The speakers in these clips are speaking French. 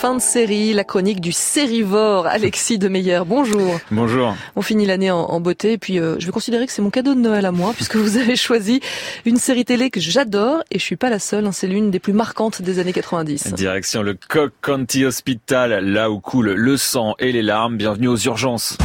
fin de série, la chronique du sérivore, Alexis Demeyer. Bonjour. Bonjour. On finit l'année en, beauté et puis euh, je vais considérer que c'est mon cadeau de Noël à moi puisque vous avez choisi une série télé que j'adore et je suis pas la seule, hein, c'est l'une des plus marquantes des années 90. Direction le Cook County Hospital, là où coule le sang et les larmes. Bienvenue aux urgences.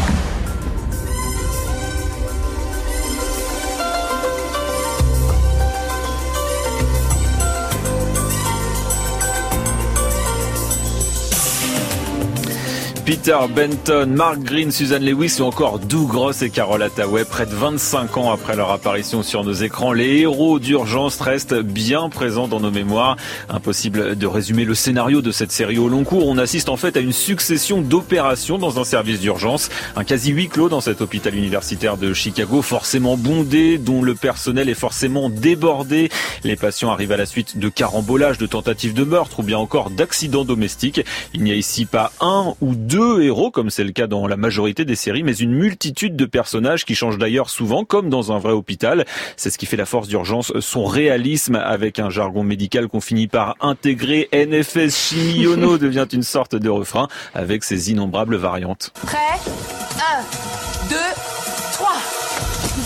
Peter Benton, Mark Green, Suzanne Lewis ou encore Doug et Carol Attaway, près de 25 ans après leur apparition sur nos écrans, les héros d'urgence restent bien présents dans nos mémoires. Impossible de résumer le scénario de cette série au long cours. On assiste en fait à une succession d'opérations dans un service d'urgence, un quasi huis clos dans cet hôpital universitaire de Chicago, forcément bondé, dont le personnel est forcément débordé. Les patients arrivent à la suite de carambolages, de tentatives de meurtre ou bien encore d'accidents domestiques. Il n'y a ici pas un ou deux deux héros, comme c'est le cas dans la majorité des séries, mais une multitude de personnages qui changent d'ailleurs souvent, comme dans un vrai hôpital. C'est ce qui fait la force d'urgence, son réalisme avec un jargon médical qu'on finit par intégrer. NFS Chimiono devient une sorte de refrain avec ses innombrables variantes. Prêt? 1, 2, 3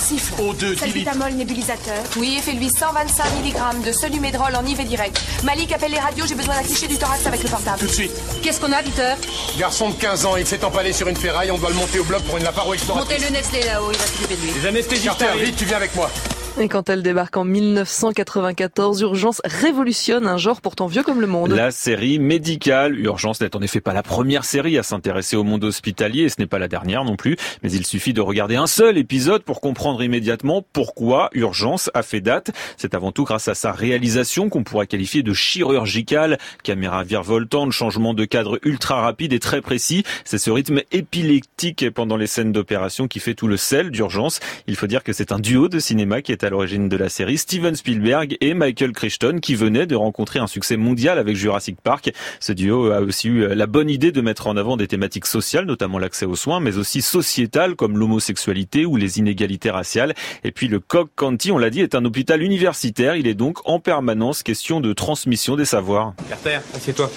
siffle. O2, Salbutamol nébulisateur. Oui, fais-lui 125 mg de solumédrol en IV direct. Malik, appelle les radios, j'ai besoin d'afficher du thorax avec le portable. Tout de suite. Qu'est-ce qu'on a, Peter Garçon de 15 ans, il s'est empalé sur une ferraille, on doit le monter au bloc pour une laparo-exploratrice. Montez le Nestlé là-haut, il va s'occuper de lui. Les anesthésistes vite, tu viens avec moi. Et quand elle débarque en 1994, Urgence révolutionne un genre pourtant vieux comme le monde. La série médicale. Urgence n'est en effet pas la première série à s'intéresser au monde hospitalier et ce n'est pas la dernière non plus. Mais il suffit de regarder un seul épisode pour comprendre immédiatement pourquoi Urgence a fait date. C'est avant tout grâce à sa réalisation qu'on pourrait qualifier de chirurgicale. Caméra virevoltante, changement de cadre ultra rapide et très précis. C'est ce rythme épileptique pendant les scènes d'opération qui fait tout le sel d'Urgence. Il faut dire que c'est un duo de cinéma qui est à l'origine de la série, Steven Spielberg et Michael Crichton, qui venaient de rencontrer un succès mondial avec Jurassic Park. Ce duo a aussi eu la bonne idée de mettre en avant des thématiques sociales, notamment l'accès aux soins, mais aussi sociétales comme l'homosexualité ou les inégalités raciales. Et puis le Cobb County, on l'a dit, est un hôpital universitaire. Il est donc en permanence question de transmission des savoirs. Carter, assieds-toi.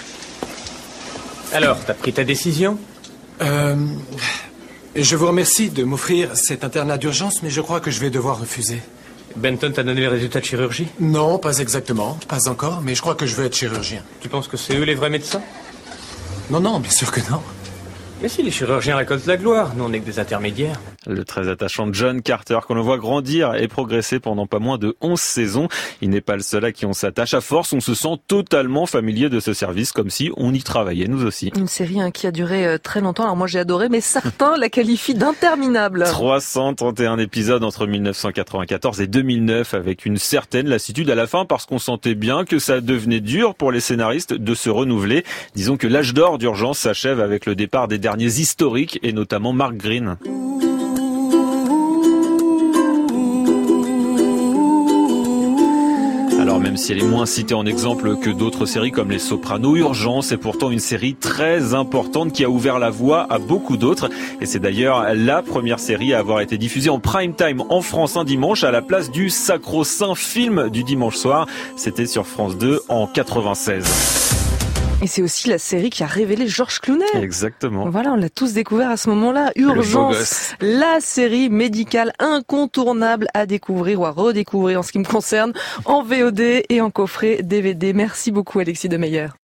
Alors, t'as pris ta décision? Euh, Je vous remercie de m'offrir cet internat d'urgence, mais je crois que je vais devoir refuser. Benton t'a donné les résultats de chirurgie? Non, pas exactement. Pas encore, mais je crois que je veux être chirurgien. Tu penses que c'est eux les vrais médecins? Non, non, bien sûr que non. Mais si les chirurgiens récoltent la gloire, nous on n'est que des intermédiaires. Le très attachant John Carter, qu'on le voit grandir et progresser pendant pas moins de 11 saisons. Il n'est pas le seul à qui on s'attache. À force, on se sent totalement familier de ce service, comme si on y travaillait nous aussi. Une série hein, qui a duré euh, très longtemps. Alors moi j'ai adoré, mais certains la qualifient d'interminable. 331 épisodes entre 1994 et 2009, avec une certaine lassitude à la fin, parce qu'on sentait bien que ça devenait dur pour les scénaristes de se renouveler. Disons que l'âge d'or d'urgence s'achève avec le départ des derniers historiques, et notamment Mark Green. Si elle est moins citée en exemple que d'autres séries comme Les Sopranos, Urgence est pourtant une série très importante qui a ouvert la voie à beaucoup d'autres. Et c'est d'ailleurs la première série à avoir été diffusée en prime time en France un dimanche à la place du sacro-saint film du dimanche soir. C'était sur France 2 en 96. Et c'est aussi la série qui a révélé Georges Clooney. Exactement. Voilà, on l'a tous découvert à ce moment-là. Urgence, la série médicale incontournable à découvrir ou à redécouvrir en ce qui me concerne, en VOD et en coffret DVD. Merci beaucoup Alexis Demeyer.